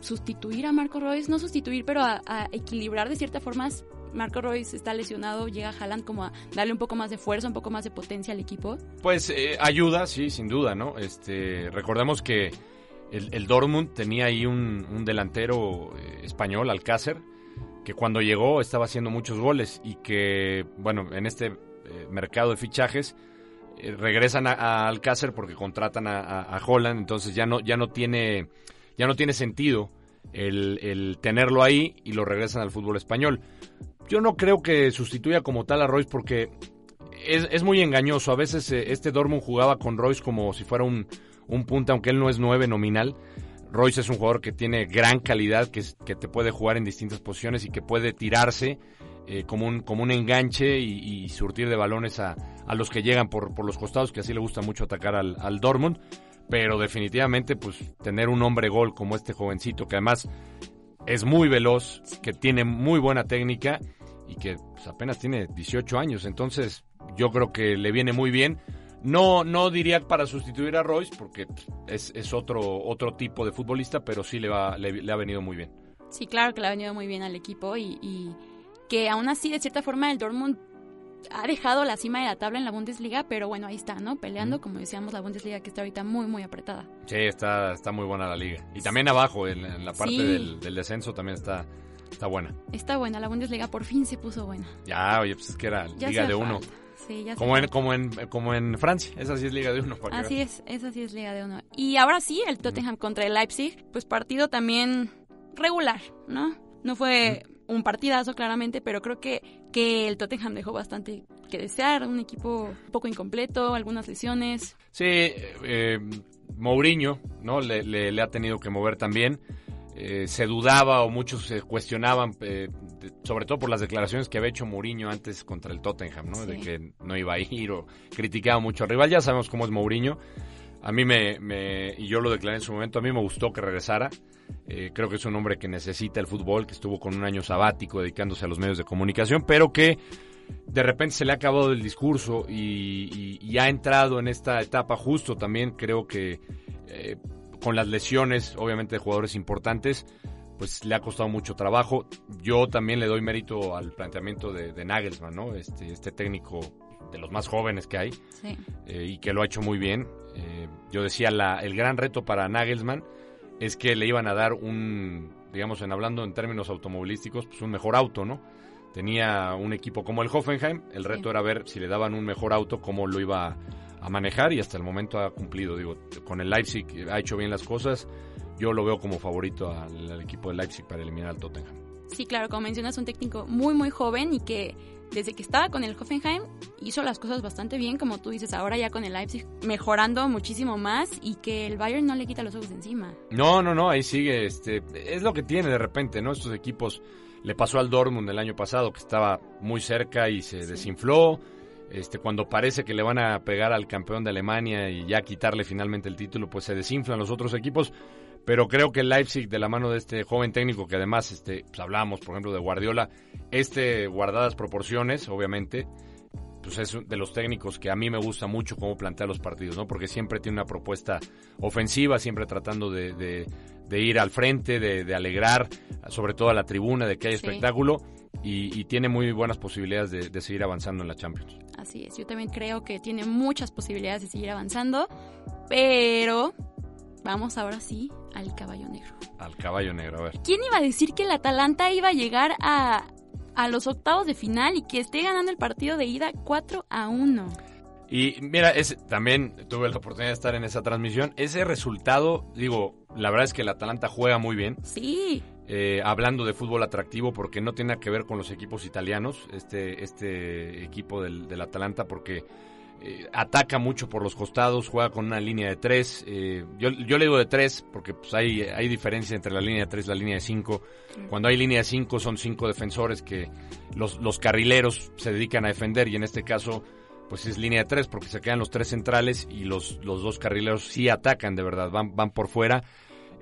[SPEAKER 1] sustituir a Marco Royce? No sustituir, pero a, equilibrar de cierta forma. Marco Royce está lesionado, llega Haaland como a darle un poco más de fuerza, un poco más de potencia al equipo.
[SPEAKER 2] Pues eh, ayuda, sí, sin duda, ¿no? Este, recordemos que el, el Dortmund tenía ahí un, un delantero eh, español, Alcácer, que cuando llegó estaba haciendo muchos goles y que, bueno, en este eh, mercado de fichajes eh, regresan a, a Alcácer porque contratan a, Holland, entonces ya no, ya no tiene, ya no tiene sentido el, tenerlo ahí y lo regresan al fútbol español. Yo no creo que sustituya como tal a Royce porque es, es muy engañoso. A veces eh, este Dortmund jugaba con Royce como si fuera un, un punta, aunque él no es nueve nominal. Royce es un jugador que tiene gran calidad, que, que te puede jugar en distintas posiciones y que puede tirarse eh, como, un, como un enganche y, surtir de balones a, a los que llegan por, por los costados, que así le gusta mucho atacar al, al Dortmund. Pero definitivamente, pues tener un hombre gol como este jovencito, que además es muy veloz, que tiene muy buena técnica y que pues, apenas tiene 18 años. Entonces, yo creo que le viene muy bien. No, no diría para sustituir a Royce, porque pues, es, es otro, otro tipo de futbolista, pero sí le, va, le, le ha venido muy bien.
[SPEAKER 1] Sí, claro que le ha venido muy bien al equipo y, y que aún así, de cierta forma, el Dortmund ha dejado la cima de la tabla en la Bundesliga, pero bueno, ahí está, ¿no? Peleando, como decíamos, la Bundesliga que está ahorita muy, muy apretada.
[SPEAKER 2] Sí, está, está muy buena la liga. Y también abajo, en, en la parte
[SPEAKER 1] Sí.
[SPEAKER 2] del, del descenso, también está, está buena.
[SPEAKER 1] Está buena, la Bundesliga por fin se puso buena.
[SPEAKER 2] Ya, oye, pues es que era
[SPEAKER 1] Ya
[SPEAKER 2] liga de uno.
[SPEAKER 1] Sí, ya
[SPEAKER 2] Como en, como, en, como en Francia, esa sí es liga de uno. para
[SPEAKER 1] Así es, esa sí es Liga de Uno. Y ahora sí, el Tottenham contra el Leipzig, pues partido también regular, ¿no? No fue un partidazo claramente, pero creo que, que el Tottenham dejó bastante que desear, un equipo un poco incompleto, algunas lesiones.
[SPEAKER 2] Sí, eh, Mourinho, ¿no? Le, le- le ha tenido que mover también. Eh, se dudaba o muchos se cuestionaban eh, sobre todo por las declaraciones que había hecho Mourinho antes contra el Tottenham, ¿no? De que no iba a ir o criticaba mucho al rival. Ya sabemos cómo es Mourinho. A mí me, me- y yo lo declaré en su momento, a mí me gustó que regresara. Eh, creo que es un hombre que necesita el fútbol, que estuvo con un año sabático dedicándose a los medios de comunicación, pero que de repente se le ha acabado el discurso y, y- y ha entrado en esta etapa justo también, creo que eh, con las lesiones, obviamente, de jugadores importantes, pues le ha costado mucho trabajo. Yo también le doy mérito al planteamiento de, de Nagelsmann, ¿no? Este, este técnico de los más jóvenes que hay
[SPEAKER 1] Sí.
[SPEAKER 2] eh, y que lo ha hecho muy bien. Eh, yo decía, la, el gran reto para Nagelsmann es que le iban a dar un, digamos, en hablando en términos automovilísticos, pues un mejor auto, ¿no? Tenía un equipo como el Hoffenheim, el
[SPEAKER 1] Sí.
[SPEAKER 2] reto era ver si le daban un mejor auto, cómo lo iba a, a manejar y hasta el momento ha cumplido. Digo, con el Leipzig ha hecho bien las cosas. Yo lo veo como favorito al, al equipo de Leipzig para eliminar al Tottenham.
[SPEAKER 1] Sí, claro, como mencionas, un técnico muy, muy joven y que desde que estaba con el Hoffenheim hizo las cosas bastante bien, como tú dices, ahora ya con el Leipzig mejorando muchísimo más y que el Bayern no le quita los ojos de encima.
[SPEAKER 2] No, no, no, ahí sigue. Este, es lo que tiene de repente, ¿no? Estos equipos. Le pasó al Dortmund el año pasado, que estaba muy cerca y se
[SPEAKER 1] Sí.
[SPEAKER 2] desinfló. Este, cuando parece que le van a pegar al campeón de Alemania y ya quitarle finalmente el título, pues se desinflan los otros equipos. Pero creo que el Leipzig, de la mano de este joven técnico, que además este, pues hablábamos, por ejemplo, de Guardiola, este guardadas proporciones, obviamente, pues es de los técnicos que a mí me gusta mucho cómo plantea los partidos, ¿no? Porque siempre tiene una propuesta ofensiva, siempre tratando de, de- de ir al frente, de, de alegrar, sobre todo a la tribuna, de que haya
[SPEAKER 1] Sí.
[SPEAKER 2] espectáculo y, y tiene muy buenas posibilidades de, de seguir avanzando en la Champions.
[SPEAKER 1] Así es, yo también creo que tiene muchas posibilidades de seguir avanzando, pero vamos ahora sí al caballo negro.
[SPEAKER 2] Al caballo negro, a ver.
[SPEAKER 1] ¿Quién iba a decir que el Atalanta iba a llegar a, a los octavos de final y que esté ganando el partido de ida 4 a 1?
[SPEAKER 2] Y mira, ese, también tuve la oportunidad de estar en esa transmisión. Ese resultado, digo, la verdad es que el Atalanta juega muy bien.
[SPEAKER 1] Sí,
[SPEAKER 2] Eh, hablando de fútbol atractivo, porque no tiene nada que ver con los equipos italianos, este, este equipo del, del Atalanta, porque eh, ataca mucho por los costados, juega con una línea de tres. eh, yo, yo le digo de tres, porque pues, hay, hay diferencia entre la línea de tres y la línea de cinco. Cuando hay línea de cinco, son cinco defensores que los, los carrileros se dedican a defender, y en este caso, pues es línea de tres, porque se quedan los tres centrales y los, los dos carrileros sí atacan de verdad, van, van por fuera.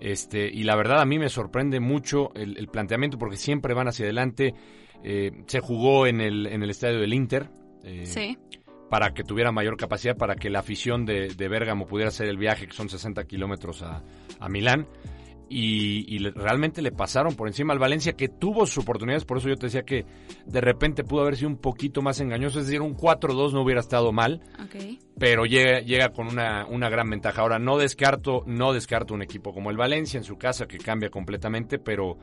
[SPEAKER 2] Este, y la verdad a mí me sorprende mucho el, el planteamiento porque siempre van hacia adelante. Eh, se jugó en el, en el estadio del Inter eh,
[SPEAKER 1] sí.
[SPEAKER 2] Para que tuviera mayor capacidad, para que la afición de, de Bérgamo pudiera hacer el viaje, que son 60 kilómetros a, a Milán. Y, realmente le pasaron por encima al Valencia, que tuvo sus oportunidades. Por eso yo te decía que de repente pudo haber sido un poquito más engañoso. Es decir, un 4-2 no hubiera estado mal pero llega, llega con una, una gran ventaja. Ahora, no descarto, no descarto un equipo como el Valencia en su casa, que cambia completamente, pero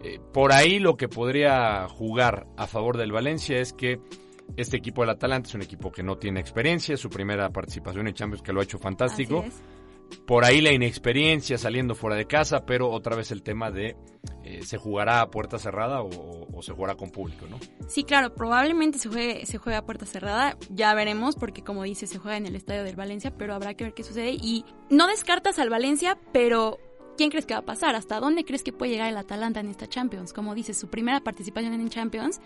[SPEAKER 2] eh, por ahí lo que podría jugar a favor del Valencia es que este equipo del Atalanta es un equipo que no tiene experiencia, su primera participación en Champions, que lo ha hecho fantástico. Por ahí la inexperiencia saliendo fuera de casa, pero otra vez el tema de eh, se jugará a puerta cerrada o, o se jugará con público, ¿no?
[SPEAKER 1] Sí, claro, probablemente se juegue, se juegue a puerta cerrada, ya veremos, porque como dice, se juega en el estadio del Valencia, pero habrá que ver qué sucede. Y no descartas al Valencia, pero ¿quién crees que va a pasar? ¿Hasta dónde crees que puede llegar el Atalanta en esta Champions? Como dices, su primera participación en Champions,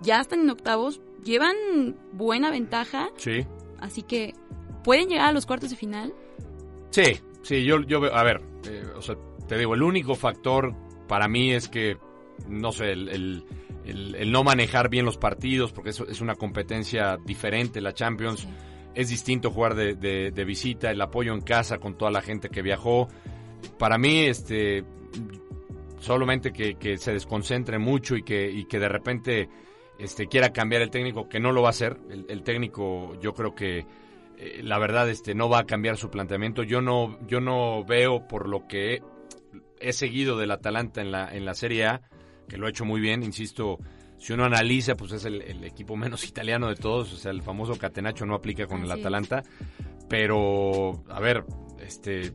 [SPEAKER 1] ya están en octavos, llevan buena ventaja,
[SPEAKER 2] Sí.
[SPEAKER 1] así que pueden llegar a los cuartos de final.
[SPEAKER 2] Sí, sí, yo, yo veo, a ver, eh, o sea, te digo, el único factor para mí es que, no sé, el, el- el- el no manejar bien los partidos, porque eso es una competencia diferente, la Champions,
[SPEAKER 1] Sí.
[SPEAKER 2] es distinto jugar de, de- de visita, el apoyo en casa con toda la gente que viajó. Para mí, este, solamente que, que se desconcentre mucho y que, y que de repente este, quiera cambiar el técnico, que no lo va a hacer. El, el técnico, yo creo que eh, la verdad este, no va a cambiar su planteamiento. Yo no, yo no veo por lo que he, he seguido del Atalanta en la, en la Serie A, que lo ha hecho muy bien, insisto. Si uno analiza, pues es el, el equipo menos italiano de todos, o sea, el famoso Catenaccio no aplica con el. Atalanta, pero, a ver, este,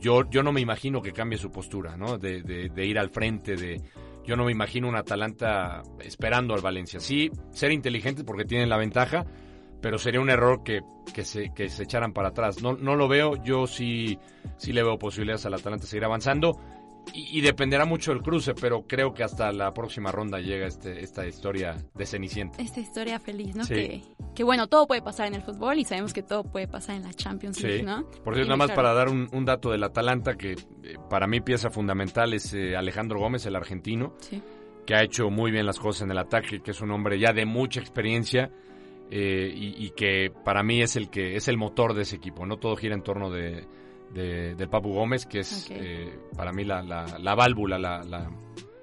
[SPEAKER 2] yo, yo no me imagino que cambie su postura, ¿no? De, de- de ir al frente, de... Yo no me imagino un Atalanta esperando al Valencia. Sí, ser inteligentes porque tienen la ventaja, pero sería un error que, que, se, que se echaran para atrás. No, no lo veo, yo sí, sí le veo posibilidades al Atalanta seguir avanzando. Y, y dependerá mucho del cruce, pero creo que hasta la próxima ronda llega este, esta historia de Cenicienta.
[SPEAKER 1] Esta historia feliz, ¿no?
[SPEAKER 2] Sí.
[SPEAKER 1] Que, que bueno, todo puede pasar en el fútbol y sabemos que todo puede pasar en la Champions League,
[SPEAKER 2] Sí.
[SPEAKER 1] ¿no?
[SPEAKER 2] Por cierto, nada más
[SPEAKER 1] claro,
[SPEAKER 2] para dar un, un dato del Atalanta, que eh, para mí pieza fundamental es eh, Alejandro Gómez, el argentino,
[SPEAKER 1] Sí.
[SPEAKER 2] que ha hecho muy bien las cosas en el ataque, que es un hombre ya de mucha experiencia eh, y, y que para mí es el que es el motor de ese equipo. No todo gira en torno de, de- del Papu Gómez, que es eh, para mí la, la- la válvula, la, la-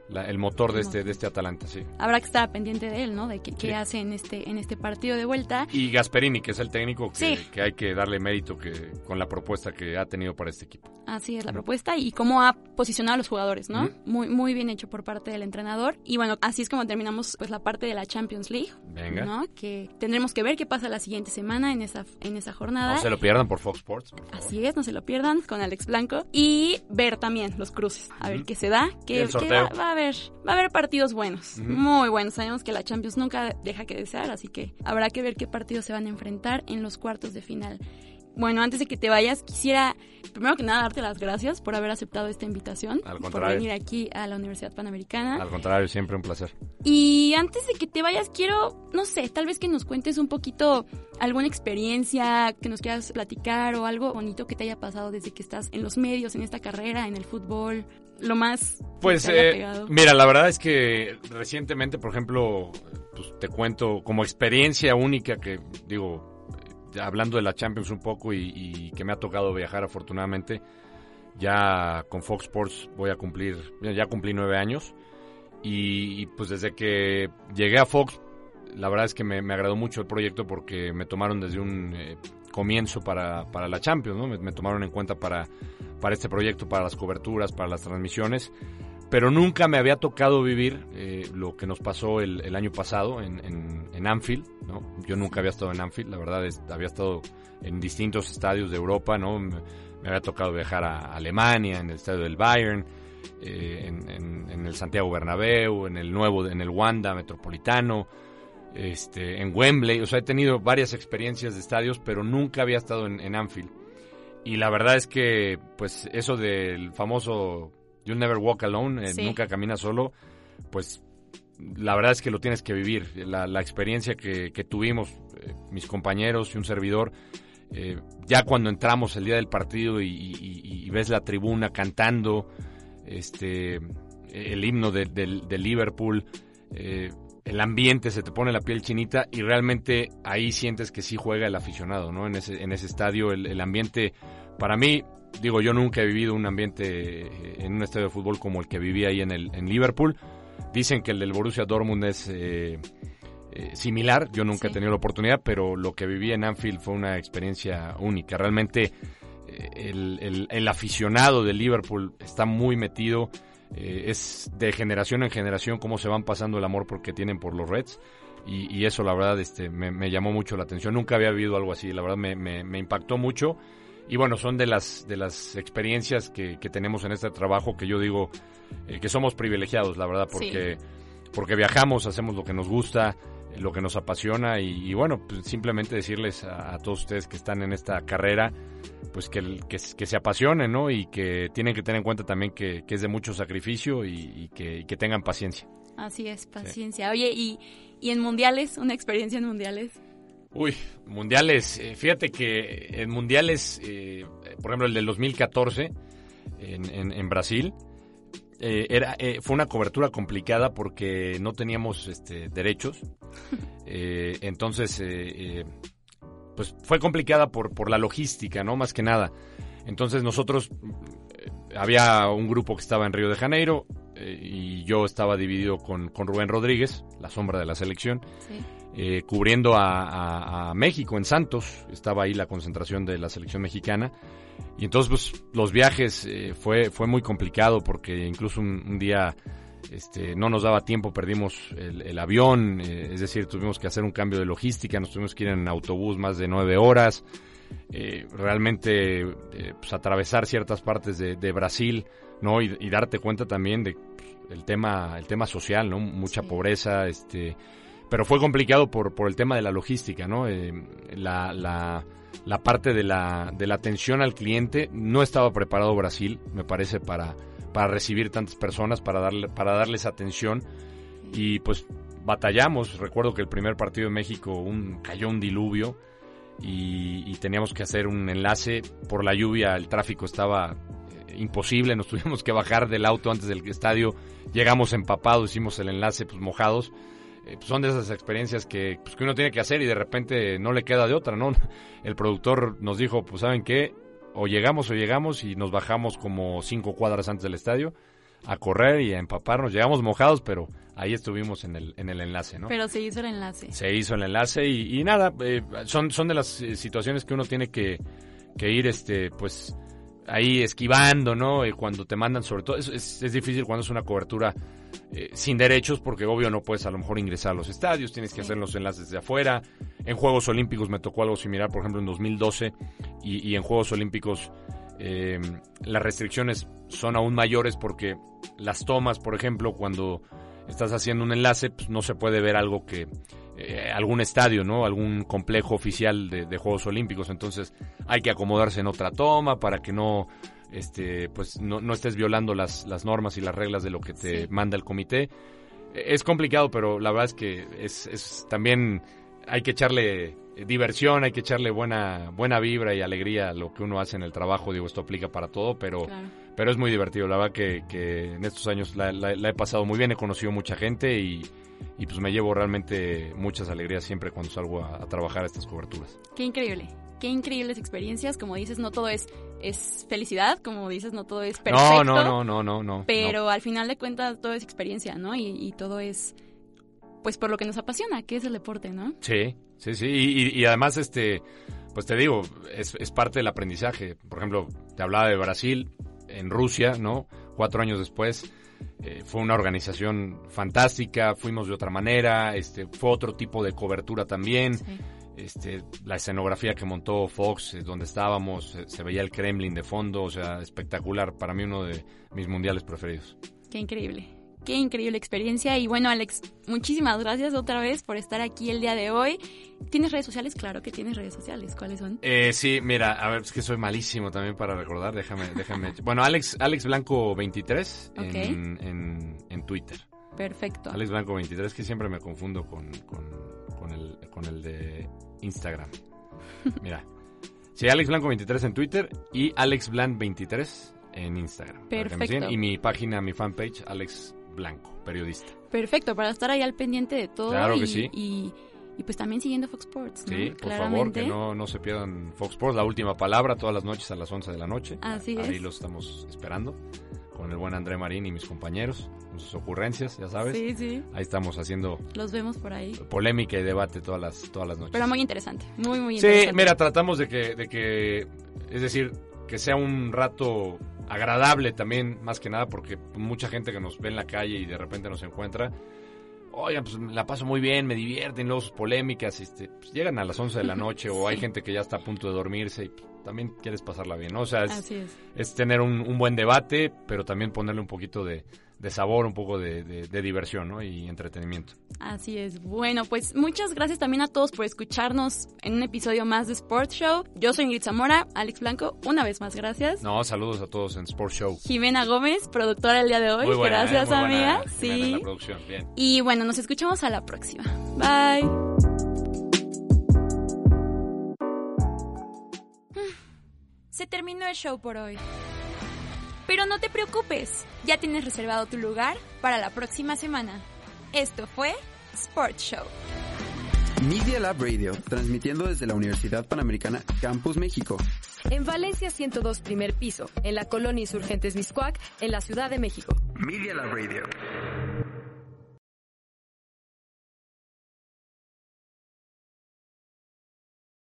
[SPEAKER 2] la- el motor de este, de este Atalanta, sí.
[SPEAKER 1] Habrá que estar pendiente de él, ¿no? De qué, qué hace en este, en este partido de vuelta.
[SPEAKER 2] Y Gasperini, que es el técnico que,
[SPEAKER 1] Sí.
[SPEAKER 2] que hay que darle mérito que, con la propuesta que ha tenido para este equipo.
[SPEAKER 1] Así es la propuesta y cómo ha posicionado a los jugadores, ¿no? Muy muy bien hecho por parte del entrenador. Y bueno, así es como terminamos pues la parte de la Champions League,
[SPEAKER 2] Venga.
[SPEAKER 1] ¿no? Que tendremos que ver qué pasa la siguiente semana en esa en esa jornada.
[SPEAKER 2] No se lo pierdan por Fox Sports. por favor.
[SPEAKER 1] Así es, no se lo pierdan con Alex Blanco y ver también los cruces, a ver qué se da,
[SPEAKER 2] el sorteo.
[SPEAKER 1] va, va a haber va a haber partidos buenos,
[SPEAKER 2] Ujú.
[SPEAKER 1] muy buenos. Sabemos que la Champions nunca deja que desear, así que habrá que ver qué partidos se van a enfrentar en los cuartos de final. Bueno, antes de que te vayas, quisiera primero que nada darte las gracias por haber aceptado esta invitación,
[SPEAKER 2] Al
[SPEAKER 1] por
[SPEAKER 2] contrario.
[SPEAKER 1] venir aquí a la Universidad Panamericana.
[SPEAKER 2] Al contrario, siempre un placer.
[SPEAKER 1] Y antes de que te vayas, quiero, no sé, tal vez que nos cuentes un poquito alguna experiencia que nos quieras platicar o algo bonito que te haya pasado desde que estás en los medios, en esta carrera, en el fútbol, lo más
[SPEAKER 2] Pues eh, mira, la verdad es que recientemente, por ejemplo, pues te cuento como experiencia única que digo, hablando de la Champions un poco y, y que me ha tocado viajar afortunadamente, ya con Fox Sports voy a cumplir, ya ya cumplí nueve años y, y, pues desde que llegué a Fox, la verdad es que me, me agradó mucho el proyecto porque me tomaron desde un eh, comienzo para, para la Champions, ¿no? Me, tomaron en cuenta para, para este proyecto, para las coberturas, para las transmisiones, pero nunca me había tocado vivir eh, lo que nos pasó el, año pasado en, en, Anfield, ¿no? Yo nunca había estado en Anfield, la verdad es, había estado en distintos estadios de Europa, ¿no? Me, me había tocado viajar a Alemania, en el estadio del Bayern, eh, en- en el Santiago Bernabéu, en el nuevo, en el Wanda Metropolitano, este, en Wembley, o sea, he tenido varias experiencias de estadios, pero nunca había estado en, en Anfield. Y la verdad es que, pues, eso del famoso You'll Never Walk Alone, eh, nunca camina solo, pues, la verdad es que lo tienes que vivir. La, la experiencia que, que tuvimos, eh, mis compañeros y un servidor, eh, ya cuando entramos el día del partido y, y- y ves la tribuna cantando, este, el himno de- del Liverpool, eh, el ambiente se te pone la piel chinita y realmente ahí sientes que sí juega el aficionado, ¿no? En ese, en ese estadio el, el ambiente, para mí, digo, yo nunca he vivido un ambiente eh, en un estadio de fútbol como el que viví ahí en, el, en Liverpool. Dicen que el del Borussia Dortmund es eh, eh, similar, yo nunca he tenido la oportunidad, pero lo que viví en Anfield fue una experiencia única. Realmente eh, el, el- el aficionado de Liverpool está muy metido, eh, es de generación en generación cómo se van pasando el amor porque tienen por los Reds. Y, y eso la verdad este, me, me llamó mucho la atención. Nunca había vivido algo así, la verdad me, me- me impactó mucho. Y bueno, son de las, de las experiencias que, que tenemos en este trabajo que yo digo eh, que somos privilegiados, la verdad, porque, porque viajamos, hacemos lo que nos gusta, lo que nos apasiona y, y bueno, pues simplemente decirles a, a todos ustedes que están en esta carrera, pues que, que, se apasionen, ¿no? Y que tienen que tener en cuenta también que, que es de mucho sacrificio y, y que, y que tengan paciencia.
[SPEAKER 1] Así es, paciencia. Oye, y, y en mundiales, una experiencia en mundiales.
[SPEAKER 2] Uy, mundiales. eh, fíjate que en mundiales, eh, por ejemplo, el del 2014 en, en- en Brasil, eh, era, eh, fue una cobertura complicada porque no teníamos este, derechos. Eh, entonces, eh, eh, pues fue complicada por, por la logística, ¿no? Más que nada. Entonces nosotros, eh, había un grupo que estaba en Río de Janeiro y yo estaba dividido con, con Rubén Rodríguez, la sombra de la selección
[SPEAKER 1] Sí.
[SPEAKER 2] Eh, cubriendo a, a- a México en Santos. Estaba ahí la concentración de la selección mexicana. Y entonces pues, los viajes eh, fue, fue muy complicado porque incluso un, un día este, no nos daba tiempo, perdimos el, el avión, eh, es decir, tuvimos que hacer un cambio de logística, nos tuvimos que ir en autobús más de nueve horas. eh, realmente eh, pues, atravesar ciertas partes de, de Brasil, ¿no? Y, y darte cuenta también de pues, el tema, el tema social, ¿no? Mucha
[SPEAKER 1] Sí.
[SPEAKER 2] pobreza, este, pero fue complicado por, por el tema de la logística, ¿no? Eh, la, la, la parte de la, de la atención al cliente no estaba preparado Brasil, me parece, para, para recibir tantas personas, para, darle, para darles atención. Y pues batallamos. Recuerdo que el primer partido de México un, cayó un diluvio y, teníamos que hacer un enlace. Por la lluvia el tráfico estaba eh, imposible, nos tuvimos que bajar del auto antes del estadio. Llegamos empapados, hicimos el enlace pues mojados. Eh, pues, son de esas experiencias que, pues, que uno tiene que hacer y de repente no le queda de otra, ¿no? El productor nos dijo, pues ¿saben qué? O llegamos o llegamos y nos bajamos como cinco cuadras antes del estadio a correr y a empaparnos. Llegamos mojados, pero ahí estuvimos en el, en el enlace, ¿no?
[SPEAKER 1] Pero se hizo el enlace.
[SPEAKER 2] Se hizo el enlace y, nada, eh, son, son de las eh, situaciones que uno tiene que, que ir, este, pues, ahí esquivando, ¿no? Y cuando te mandan, sobre todo, es, es, difícil cuando es una cobertura eh, sin derechos, porque obvio no puedes a lo mejor ingresar a los estadios, tienes que hacer los enlaces de afuera. En Juegos Olímpicos me tocó algo similar, por ejemplo, en 2012, y, y en Juegos Olímpicos eh, las restricciones son aún mayores porque las tomas, por ejemplo, cuando estás haciendo un enlace, pues no se puede ver algo que eh, algún estadio, ¿no? Algún complejo oficial de, Juegos Olímpicos. Entonces hay que acomodarse en otra toma para que no, este, pues no, no estés violando las, las, normas y las reglas de lo que te manda el comité. Es complicado, pero la verdad es que es, es también hay que echarle diversión, hay que echarle buena, buena vibra y alegría a lo que uno hace en el trabajo. Digo, esto aplica para todo, pero, pero es muy divertido. La verdad que, que en estos años la, he pasado muy bien, he conocido mucha gente y, y, pues me llevo realmente muchas alegrías siempre cuando salgo a, trabajar estas coberturas.
[SPEAKER 1] Qué increíble. Qué increíbles experiencias, como dices, no todo es, es felicidad, como dices, no todo es perfecto.
[SPEAKER 2] No, no, no, no, no,
[SPEAKER 1] Pero al final de cuentas todo es experiencia, ¿no? Y, y todo es, pues por lo que nos apasiona, que es el deporte, ¿no?
[SPEAKER 2] Sí, sí, sí. Y, además, este, pues te digo, es, es, parte del aprendizaje. Por ejemplo, te hablaba de Brasil, en Rusia, ¿no? Cuatro años después. Eh, fue una organización fantástica, fuimos de otra manera, este, fue otro tipo de cobertura también. Este, la escenografía que montó Fox, eh, donde estábamos, eh, se veía el Kremlin de fondo, o sea, espectacular. Para mí uno de mis mundiales preferidos.
[SPEAKER 1] Qué increíble. Qué increíble experiencia. Y bueno, Alex, muchísimas gracias otra vez por estar aquí el día de hoy. ¿Tienes redes sociales? Claro que tienes redes sociales. ¿Cuáles son?
[SPEAKER 2] Eh, sí, mira, a ver, es que soy malísimo también para recordar. Déjame, déjame. bueno, Alex, Alex Blanco 23 en, en, Twitter.
[SPEAKER 1] Perfecto.
[SPEAKER 2] Alex Blanco 23, que siempre me confundo con, con, el, con el de Instagram. Mira. Sí, Alex Blanco 23 en Twitter y Alex Blanc 23 en Instagram.
[SPEAKER 1] Perfecto.
[SPEAKER 2] Y mi página, mi fanpage, Alex Blanco, periodista.
[SPEAKER 1] Perfecto, para estar ahí al pendiente de todo.
[SPEAKER 2] Claro
[SPEAKER 1] y,
[SPEAKER 2] que sí.
[SPEAKER 1] Y, pues también siguiendo Fox Sports. ¿no?
[SPEAKER 2] Sí, por favor, que no, no se pierdan Fox Sports, la última palabra, todas las noches a las 11 de la noche.
[SPEAKER 1] Así
[SPEAKER 2] ahí
[SPEAKER 1] es.
[SPEAKER 2] los estamos esperando con el buen André Marín y mis compañeros, sus ocurrencias, ya sabes.
[SPEAKER 1] Sí, sí.
[SPEAKER 2] Ahí estamos haciendo.
[SPEAKER 1] Los vemos por ahí.
[SPEAKER 2] Polémica y debate todas las, todas las noches.
[SPEAKER 1] Pero muy interesante, muy, muy interesante.
[SPEAKER 2] Sí, mira, tratamos de que, de que, es decir, que sea un rato agradable también, más que nada, porque mucha gente que nos ve en la calle y de repente nos encuentra, oigan, pues la paso muy bien, me divierten, luego sus polémicas, este, pues, llegan a las 11 de la noche o hay gente que ya está a punto de dormirse y también quieres pasarla bien, ¿no? O sea, es, es. tener un, un, buen debate, pero también ponerle un poquito de, de sabor, un poco de, diversión ¿no? y entretenimiento.
[SPEAKER 1] Así es. Bueno, pues muchas gracias también a todos por escucharnos en un episodio más de Sports Show. Yo soy Ingrid Zamora, Alex Blanco, una vez más gracias.
[SPEAKER 2] No, saludos a todos en Sports Show.
[SPEAKER 1] Jimena Gómez, productora el día de hoy. gracias,
[SPEAKER 2] ¿eh?
[SPEAKER 1] amiga.
[SPEAKER 2] sí. La producción. Bien.
[SPEAKER 1] Y bueno, nos escuchamos a la próxima. Bye. Se terminó el show por hoy. Pero no te preocupes, ya tienes reservado tu lugar para la próxima semana. Esto fue Sports Show.
[SPEAKER 3] Media Lab Radio, transmitiendo desde la Universidad Panamericana Campus México.
[SPEAKER 4] En Valencia 102 primer piso, en la colonia Insurgentes Miscuac, en la Ciudad de México.
[SPEAKER 3] Media Lab Radio.